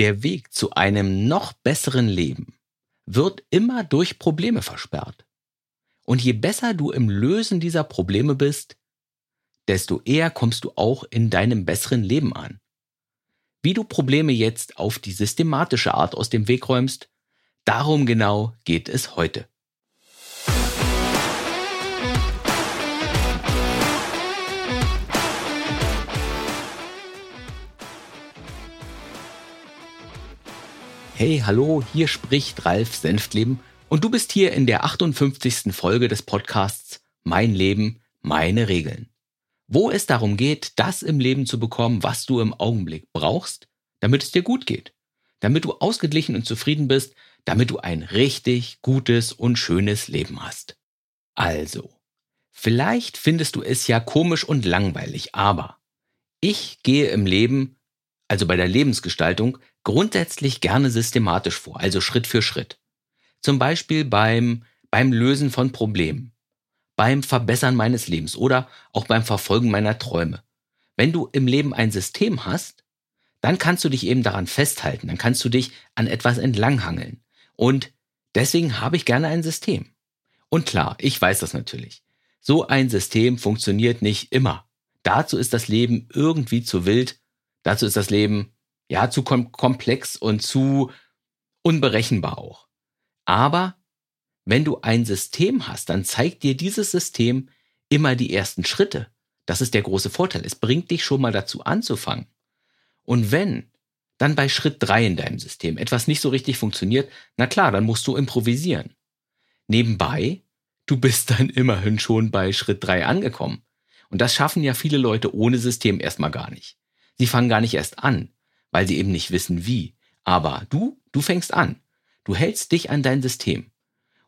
Der Weg zu einem noch besseren Leben wird immer durch Probleme versperrt. Und je besser du im Lösen dieser Probleme bist, desto eher kommst du auch in deinem besseren Leben an. Wie du Probleme jetzt auf die systematische Art aus dem Weg räumst, darum genau geht es heute. Hey, hallo, hier spricht Ralf Senftleben und du bist hier in der 58. Folge des Podcasts Mein Leben, meine Regeln. Wo es darum geht, das im Leben zu bekommen, was du im Augenblick brauchst, damit es dir gut geht, damit du ausgeglichen und zufrieden bist, damit du ein richtig gutes und schönes Leben hast. Also, vielleicht findest du es ja komisch und langweilig, aber ich gehe im Leben, also bei der Lebensgestaltung, grundsätzlich gerne systematisch vor, also Schritt für Schritt. Zum Beispiel beim, beim Lösen von Problemen, beim Verbessern meines Lebens oder auch beim Verfolgen meiner Träume. Wenn du im Leben ein System hast, dann kannst du dich eben daran festhalten, dann kannst du dich an etwas entlanghangeln. Und deswegen habe ich gerne ein System. Und klar, ich weiß das natürlich. So ein System funktioniert nicht immer. Dazu ist das Leben irgendwie zu wild. Dazu ist das Leben ja, zu kom komplex und zu unberechenbar auch. Aber wenn du ein System hast, dann zeigt dir dieses System immer die ersten Schritte. Das ist der große Vorteil. Es bringt dich schon mal dazu anzufangen. Und wenn dann bei Schritt drei in deinem System etwas nicht so richtig funktioniert, na klar, dann musst du improvisieren. Nebenbei, du bist dann immerhin schon bei Schritt drei angekommen. Und das schaffen ja viele Leute ohne System erstmal gar nicht. Sie fangen gar nicht erst an weil sie eben nicht wissen wie. Aber du, du fängst an. Du hältst dich an dein System.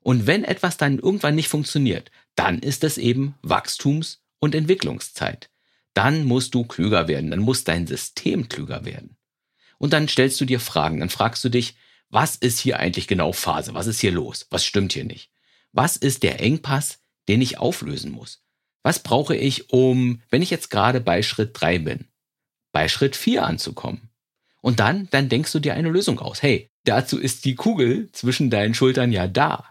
Und wenn etwas dann irgendwann nicht funktioniert, dann ist es eben Wachstums- und Entwicklungszeit. Dann musst du klüger werden, dann muss dein System klüger werden. Und dann stellst du dir Fragen, dann fragst du dich, was ist hier eigentlich genau Phase? Was ist hier los? Was stimmt hier nicht? Was ist der Engpass, den ich auflösen muss? Was brauche ich, um, wenn ich jetzt gerade bei Schritt drei bin, bei Schritt vier anzukommen? Und dann, dann denkst du dir eine Lösung aus. Hey, dazu ist die Kugel zwischen deinen Schultern ja da.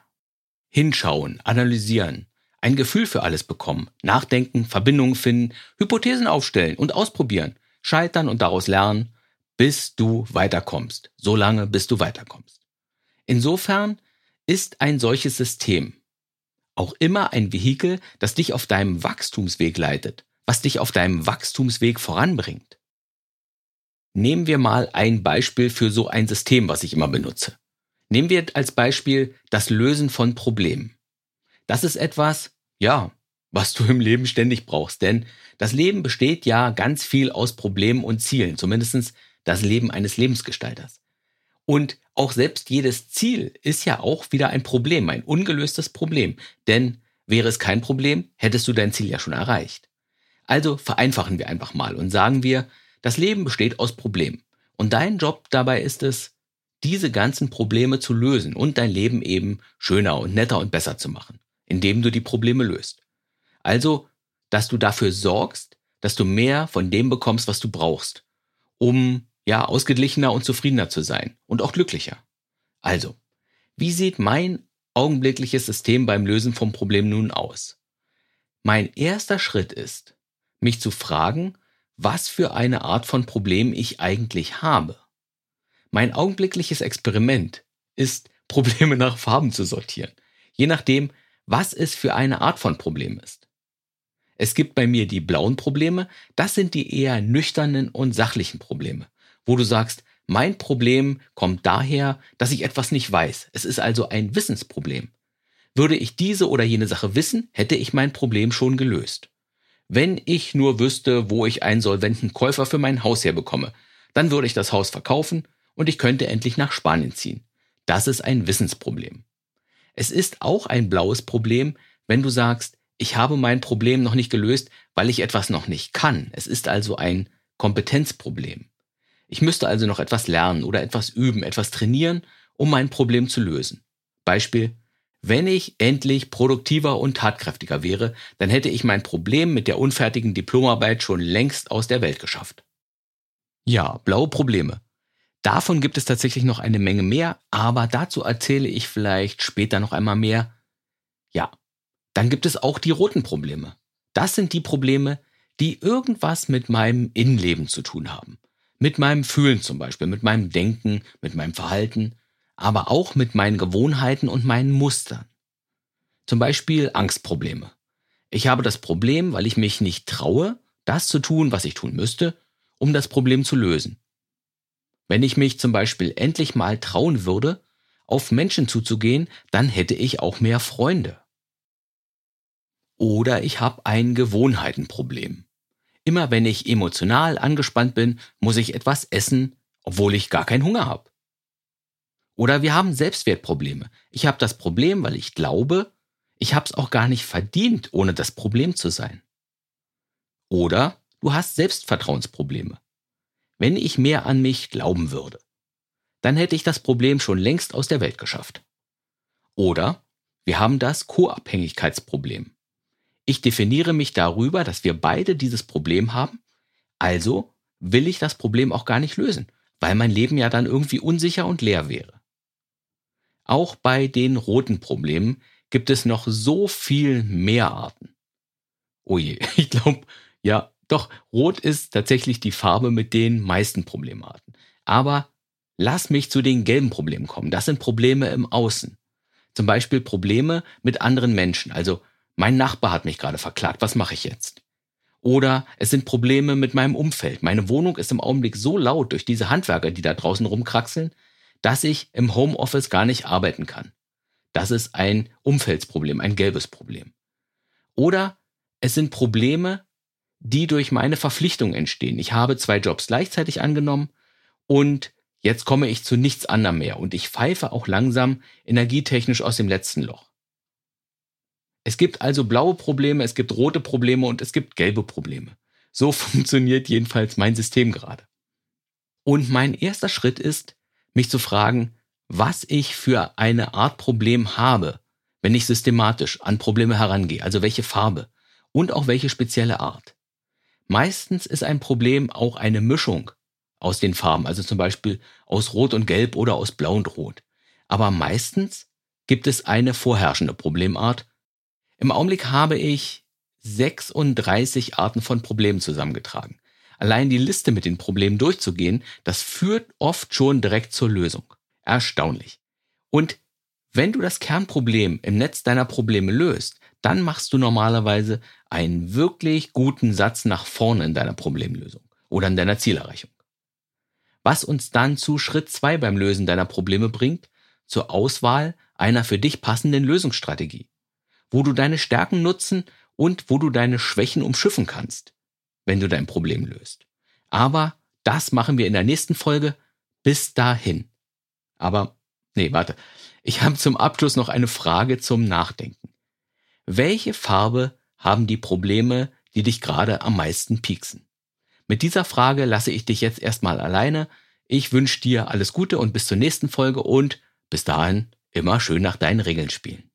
Hinschauen, analysieren, ein Gefühl für alles bekommen, nachdenken, Verbindungen finden, Hypothesen aufstellen und ausprobieren, scheitern und daraus lernen, bis du weiterkommst. So lange, bis du weiterkommst. Insofern ist ein solches System auch immer ein Vehikel, das dich auf deinem Wachstumsweg leitet, was dich auf deinem Wachstumsweg voranbringt. Nehmen wir mal ein Beispiel für so ein System, was ich immer benutze. Nehmen wir als Beispiel das Lösen von Problemen. Das ist etwas, ja, was du im Leben ständig brauchst, denn das Leben besteht ja ganz viel aus Problemen und Zielen, zumindest das Leben eines Lebensgestalters. Und auch selbst jedes Ziel ist ja auch wieder ein Problem, ein ungelöstes Problem, denn wäre es kein Problem, hättest du dein Ziel ja schon erreicht. Also vereinfachen wir einfach mal und sagen wir, das Leben besteht aus Problemen. Und dein Job dabei ist es, diese ganzen Probleme zu lösen und dein Leben eben schöner und netter und besser zu machen, indem du die Probleme löst. Also, dass du dafür sorgst, dass du mehr von dem bekommst, was du brauchst, um ja ausgeglichener und zufriedener zu sein und auch glücklicher. Also, wie sieht mein augenblickliches System beim Lösen vom Problem nun aus? Mein erster Schritt ist, mich zu fragen, was für eine Art von Problem ich eigentlich habe. Mein augenblickliches Experiment ist, Probleme nach Farben zu sortieren, je nachdem, was es für eine Art von Problem ist. Es gibt bei mir die blauen Probleme, das sind die eher nüchternen und sachlichen Probleme, wo du sagst, mein Problem kommt daher, dass ich etwas nicht weiß. Es ist also ein Wissensproblem. Würde ich diese oder jene Sache wissen, hätte ich mein Problem schon gelöst. Wenn ich nur wüsste, wo ich einen solventen Käufer für mein Haus herbekomme, dann würde ich das Haus verkaufen und ich könnte endlich nach Spanien ziehen. Das ist ein Wissensproblem. Es ist auch ein blaues Problem, wenn du sagst, ich habe mein Problem noch nicht gelöst, weil ich etwas noch nicht kann. Es ist also ein Kompetenzproblem. Ich müsste also noch etwas lernen oder etwas üben, etwas trainieren, um mein Problem zu lösen. Beispiel, wenn ich endlich produktiver und tatkräftiger wäre, dann hätte ich mein Problem mit der unfertigen Diplomarbeit schon längst aus der Welt geschafft. Ja, blaue Probleme. Davon gibt es tatsächlich noch eine Menge mehr, aber dazu erzähle ich vielleicht später noch einmal mehr. Ja, dann gibt es auch die roten Probleme. Das sind die Probleme, die irgendwas mit meinem Innenleben zu tun haben. Mit meinem Fühlen zum Beispiel, mit meinem Denken, mit meinem Verhalten, aber auch mit meinen Gewohnheiten und meinen Mustern. Zum Beispiel Angstprobleme. Ich habe das Problem, weil ich mich nicht traue, das zu tun, was ich tun müsste, um das Problem zu lösen. Wenn ich mich zum Beispiel endlich mal trauen würde, auf Menschen zuzugehen, dann hätte ich auch mehr Freunde. Oder ich habe ein Gewohnheitenproblem. Immer wenn ich emotional angespannt bin, muss ich etwas essen, obwohl ich gar keinen Hunger habe. Oder wir haben Selbstwertprobleme. Ich habe das Problem, weil ich glaube, ich habe es auch gar nicht verdient, ohne das Problem zu sein. Oder du hast Selbstvertrauensprobleme. Wenn ich mehr an mich glauben würde, dann hätte ich das Problem schon längst aus der Welt geschafft. Oder wir haben das Co-Abhängigkeitsproblem. Ich definiere mich darüber, dass wir beide dieses Problem haben, also will ich das Problem auch gar nicht lösen, weil mein Leben ja dann irgendwie unsicher und leer wäre. Auch bei den roten Problemen gibt es noch so viel mehr Arten. Oh je, ich glaube, ja, doch, rot ist tatsächlich die Farbe mit den meisten Problemarten. Aber lass mich zu den gelben Problemen kommen. Das sind Probleme im Außen. Zum Beispiel Probleme mit anderen Menschen. Also mein Nachbar hat mich gerade verklagt. Was mache ich jetzt? Oder es sind Probleme mit meinem Umfeld. Meine Wohnung ist im Augenblick so laut durch diese Handwerker, die da draußen rumkraxeln, dass ich im Homeoffice gar nicht arbeiten kann. Das ist ein Umfeldsproblem, ein gelbes Problem. Oder es sind Probleme die durch meine Verpflichtung entstehen. Ich habe zwei Jobs gleichzeitig angenommen und jetzt komme ich zu nichts anderem mehr und ich pfeife auch langsam energietechnisch aus dem letzten Loch. Es gibt also blaue Probleme, es gibt rote Probleme und es gibt gelbe Probleme. So funktioniert jedenfalls mein System gerade. Und mein erster Schritt ist, mich zu fragen, was ich für eine Art Problem habe, wenn ich systematisch an Probleme herangehe, also welche Farbe und auch welche spezielle Art. Meistens ist ein Problem auch eine Mischung aus den Farben, also zum Beispiel aus Rot und Gelb oder aus Blau und Rot. Aber meistens gibt es eine vorherrschende Problemart. Im Augenblick habe ich 36 Arten von Problemen zusammengetragen. Allein die Liste mit den Problemen durchzugehen, das führt oft schon direkt zur Lösung. Erstaunlich. Und wenn du das Kernproblem im Netz deiner Probleme löst, dann machst du normalerweise einen wirklich guten Satz nach vorne in deiner Problemlösung oder in deiner Zielerreichung. Was uns dann zu Schritt zwei beim Lösen deiner Probleme bringt, zur Auswahl einer für dich passenden Lösungsstrategie, wo du deine Stärken nutzen und wo du deine Schwächen umschiffen kannst, wenn du dein Problem löst. Aber das machen wir in der nächsten Folge. Bis dahin. Aber, nee, warte. Ich habe zum Abschluss noch eine Frage zum Nachdenken. Welche Farbe haben die Probleme, die dich gerade am meisten pieksen? Mit dieser Frage lasse ich dich jetzt erstmal alleine. Ich wünsche dir alles Gute und bis zur nächsten Folge und bis dahin immer schön nach deinen Regeln spielen.